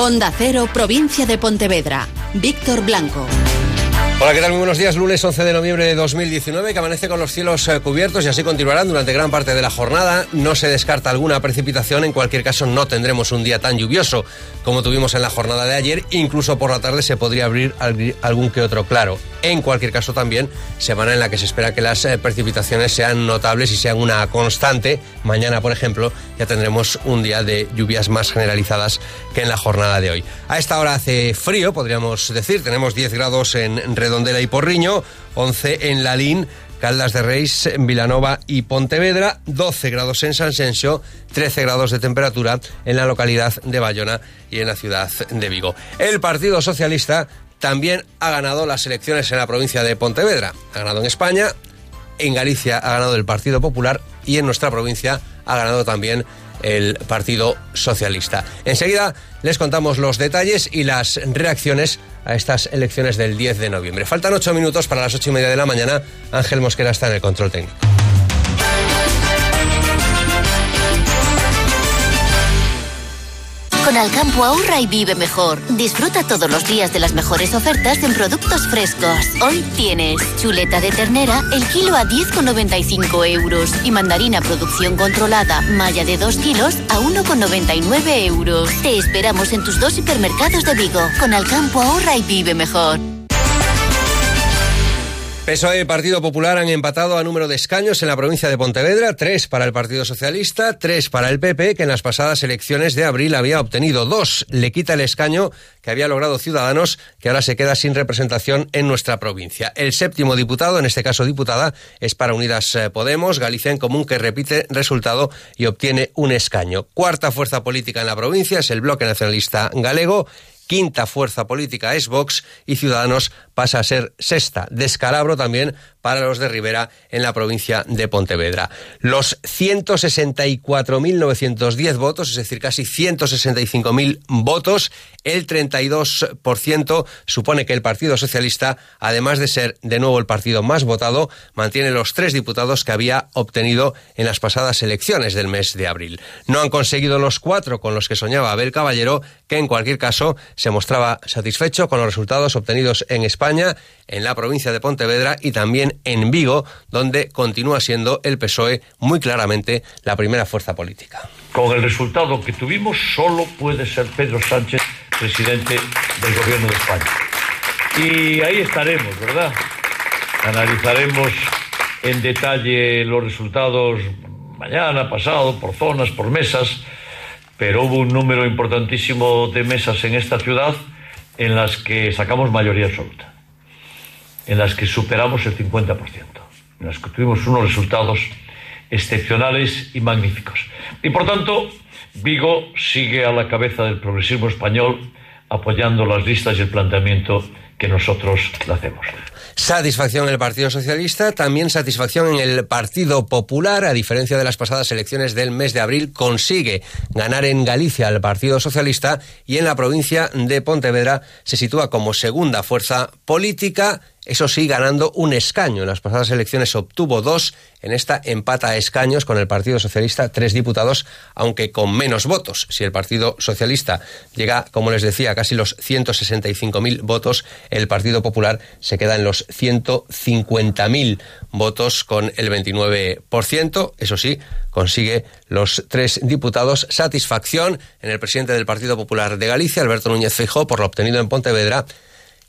Onda Cero, provincia de Pontevedra. Víctor Blanco. Hola, ¿qué tal? Muy buenos días. Lunes 11 de noviembre de 2019, que amanece con los cielos eh, cubiertos y así continuarán durante gran parte de la jornada. No se descarta alguna precipitación. En cualquier caso, no tendremos un día tan lluvioso como tuvimos en la jornada de ayer. Incluso por la tarde se podría abrir algún que otro claro. En cualquier caso, también semana en la que se espera que las eh, precipitaciones sean notables y sean una constante. Mañana, por ejemplo, ya tendremos un día de lluvias más generalizadas que en la jornada de hoy. A esta hora hace frío, podríamos decir. Tenemos 10 grados en Redondela y Porriño, 11 en Lalín, Caldas de Reis, Vilanova y Pontevedra, 12 grados en San 13 grados de temperatura en la localidad de Bayona y en la ciudad de Vigo. El Partido Socialista también ha ganado las elecciones en la provincia de Pontevedra. Ha ganado en España, en Galicia ha ganado el Partido Popular y en nuestra provincia ha ganado también el Partido Socialista. Enseguida les contamos los detalles y las reacciones a estas elecciones del 10 de noviembre. Faltan ocho minutos para las ocho y media de la mañana. Ángel Mosquera está en el control técnico. Con Alcampo ahorra y vive mejor. Disfruta todos los días de las mejores ofertas en productos frescos. Hoy tienes chuleta de ternera, el kilo a 10,95 euros. Y mandarina producción controlada, malla de 2 kilos a 1,99 euros. Te esperamos en tus dos hipermercados de Vigo. Con Alcampo ahorra y vive mejor. PSOE y Partido Popular han empatado a número de escaños en la provincia de Pontevedra, tres para el Partido Socialista, tres para el PP, que en las pasadas elecciones de abril había obtenido dos. Le quita el escaño que había logrado Ciudadanos, que ahora se queda sin representación en nuestra provincia. El séptimo diputado, en este caso diputada, es para Unidas eh, Podemos, Galicia en Común, que repite resultado y obtiene un escaño. Cuarta fuerza política en la provincia es el Bloque Nacionalista Galego quinta fuerza política es Vox y Ciudadanos pasa a ser sexta. Descalabro también para los de Rivera en la provincia de Pontevedra. Los 164.910 votos, es decir, casi 165.000 votos, el 32% supone que el Partido Socialista, además de ser de nuevo el partido más votado, mantiene los tres diputados que había obtenido en las pasadas elecciones del mes de abril. No han conseguido los cuatro con los que soñaba Abel Caballero, que en cualquier caso se mostraba satisfecho con los resultados obtenidos en España, en la provincia de Pontevedra y también en Vigo, donde continúa siendo el PSOE muy claramente la primera fuerza política. Con el resultado que tuvimos, solo puede ser Pedro Sánchez presidente del Gobierno de España. Y ahí estaremos, ¿verdad? Analizaremos en detalle los resultados mañana, pasado, por zonas, por mesas, pero hubo un número importantísimo de mesas en esta ciudad en las que sacamos mayoría absoluta, en las que superamos el 50%, en las que tuvimos unos resultados excepcionales y magníficos. Y por tanto, Vigo sigue a la cabeza del progresismo español apoyando las listas y el planteamiento que nosotros le hacemos. Satisfacción en el Partido Socialista, también satisfacción en el Partido Popular, a diferencia de las pasadas elecciones del mes de abril, consigue ganar en Galicia al Partido Socialista y en la provincia de Pontevedra se sitúa como segunda fuerza política eso sí, ganando un escaño. En las pasadas elecciones obtuvo dos, en esta empata a escaños con el Partido Socialista, tres diputados, aunque con menos votos. Si el Partido Socialista llega, como les decía, a casi los 165.000 votos, el Partido Popular se queda en los 150.000 votos con el 29%. Eso sí, consigue los tres diputados. Satisfacción en el presidente del Partido Popular de Galicia, Alberto Núñez Feijóo, por lo obtenido en Pontevedra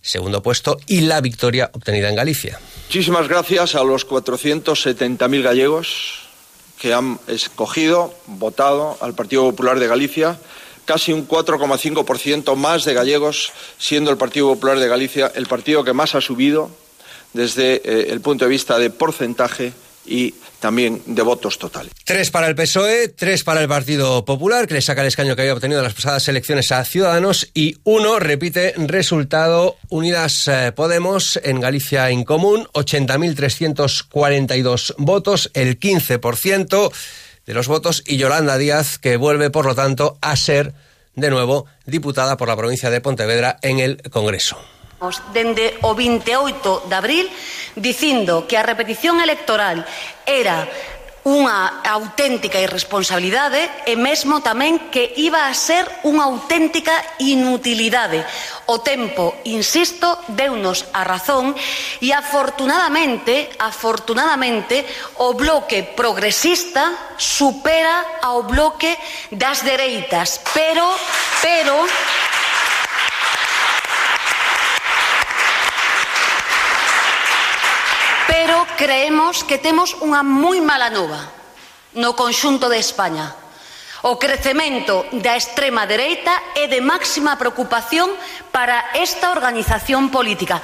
segundo puesto, y la victoria obtenida en Galicia. Muchísimas gracias a los 470.000 gallegos que han escogido, votado al Partido Popular de Galicia, casi un 4,5% más de gallegos, siendo el Partido Popular de Galicia el partido que más ha subido desde eh, el punto de vista de porcentaje y también de votos totales. Tres para el PSOE, tres para el Partido Popular, que le saca el escaño que había obtenido en las pasadas elecciones a Ciudadanos, y uno repite resultado Unidas eh, Podemos en Galicia en común, 80.342 votos, el 15% de los votos, y Yolanda Díaz, que vuelve, por lo tanto, a ser de nuevo diputada por la provincia de Pontevedra en el Congreso dende o 28 de abril dicindo que a repetición electoral era unha auténtica irresponsabilidade e mesmo tamén que iba a ser unha auténtica inutilidade. O tempo, insisto, deunos a razón e afortunadamente, afortunadamente, o bloque progresista supera ao bloque das dereitas, pero, pero, creemos que temos unha moi mala nova no conxunto de España. O crecemento da extrema dereita é de máxima preocupación para esta organización política.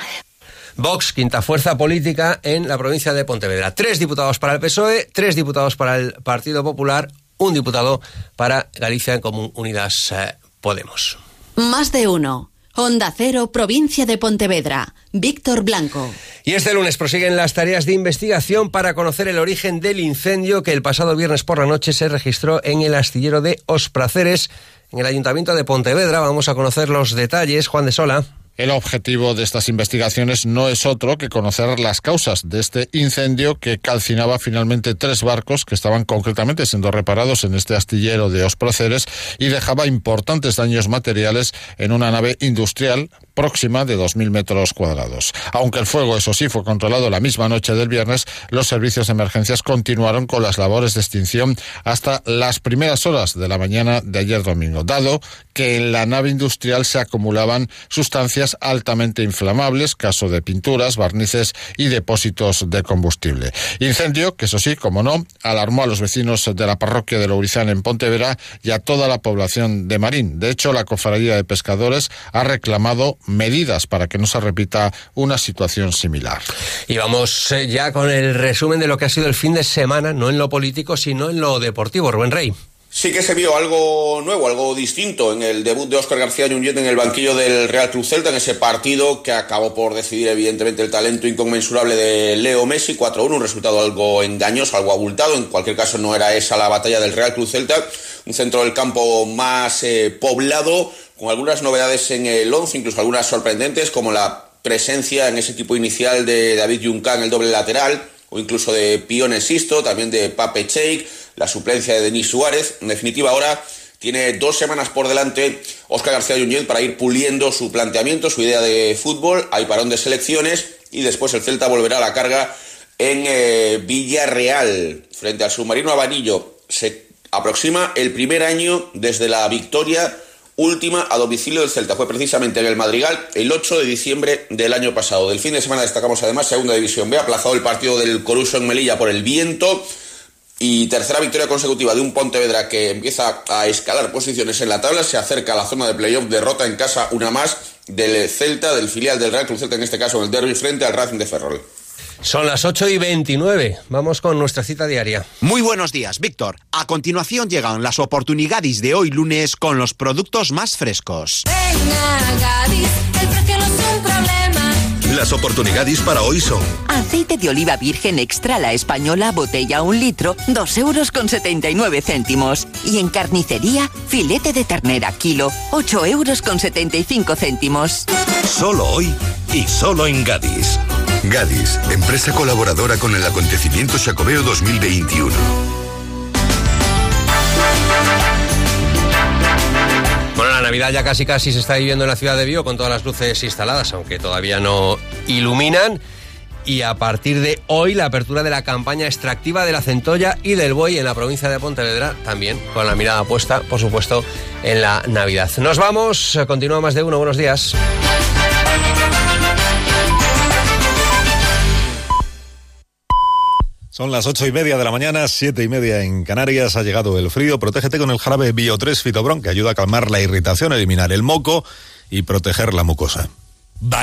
Vox, quinta fuerza política en la provincia de Pontevedra. Tres diputados para el PSOE, tres diputados para el Partido Popular, un diputado para Galicia en Común Unidas eh, Podemos. Más de uno. Onda Cero, provincia de Pontevedra. Víctor Blanco. Y este lunes prosiguen las tareas de investigación para conocer el origen del incendio que el pasado viernes por la noche se registró en el astillero de Ospraceres, en el Ayuntamiento de Pontevedra. Vamos a conocer los detalles. Juan de Sola. El objetivo de estas investigaciones no es otro que conocer las causas de este incendio que calcinaba finalmente tres barcos que estaban concretamente siendo reparados en este astillero de Osproceres y dejaba importantes daños materiales en una nave industrial próxima de 2.000 metros cuadrados. Aunque el fuego, eso sí, fue controlado la misma noche del viernes, los servicios de emergencias continuaron con las labores de extinción hasta las primeras horas de la mañana de ayer domingo, dado que en la nave industrial se acumulaban sustancias altamente inflamables, caso de pinturas, barnices y depósitos de combustible. Incendio que, eso sí, como no, alarmó a los vecinos de la parroquia de Lourizán en Pontevera y a toda la población de Marín. De hecho, la Cofradía de Pescadores ha reclamado medidas para que no se repita una situación similar. Y vamos eh, ya con el resumen de lo que ha sido el fin de semana, no en lo político, sino en lo deportivo. Rubén Rey. Sí que se vio algo nuevo, algo distinto en el debut de Óscar García Núñez en el banquillo del Real Club Celta, en ese partido que acabó por decidir evidentemente el talento inconmensurable de Leo Messi, 4-1, un resultado algo engañoso, algo abultado, en cualquier caso no era esa la batalla del Real Club Celta, un centro del campo más eh, poblado, con algunas novedades en el 11, incluso algunas sorprendentes, como la presencia en ese equipo inicial de David Juncan, el doble lateral, o incluso de Pione Sisto, también de Pape Cheik, la suplencia de Denis Suárez. En definitiva, ahora tiene dos semanas por delante Óscar García Junyent para ir puliendo su planteamiento, su idea de fútbol. Hay parón de selecciones y después el Celta volverá a la carga en eh, Villarreal frente al submarino Abanillo. Se aproxima el primer año desde la victoria última a domicilio del Celta. Fue precisamente en el Madrigal el 8 de diciembre del año pasado. Del fin de semana destacamos además Segunda División B, aplazado el partido del Coruso en Melilla por el viento. Y tercera victoria consecutiva de un Pontevedra que empieza a escalar posiciones en la tabla, se acerca a la zona de playoff, derrota en casa una más del Celta, del filial del Real Club Celta, en este caso en el derby frente al Racing de Ferrol. Son las 8 y 29. Vamos con nuestra cita diaria. Muy buenos días, Víctor. A continuación llegan las oportunidades de hoy lunes con los productos más frescos. Venga, Gadis, el precio no es un problema. Las oportunidades para hoy son Aceite de oliva virgen extra la española, botella un litro, 2 euros con 79 céntimos. Y en carnicería, filete de ternera kilo, 8 euros con 75 céntimos. solo hoy y solo en Gadis. Gadis, empresa colaboradora con el acontecimiento Chacobeo 2021. Bueno, la Navidad ya casi casi se está viviendo en la ciudad de Vigo con todas las luces instaladas, aunque todavía no iluminan. Y a partir de hoy la apertura de la campaña extractiva de la centolla y del buey en la provincia de Pontevedra, también con la mirada puesta, por supuesto, en la Navidad. Nos vamos, continúa más de uno, buenos días. Son las ocho y media de la mañana, siete y media en Canarias. Ha llegado el frío. Protégete con el jarabe Bio 3 Fitobron, que ayuda a calmar la irritación, eliminar el moco y proteger la mucosa.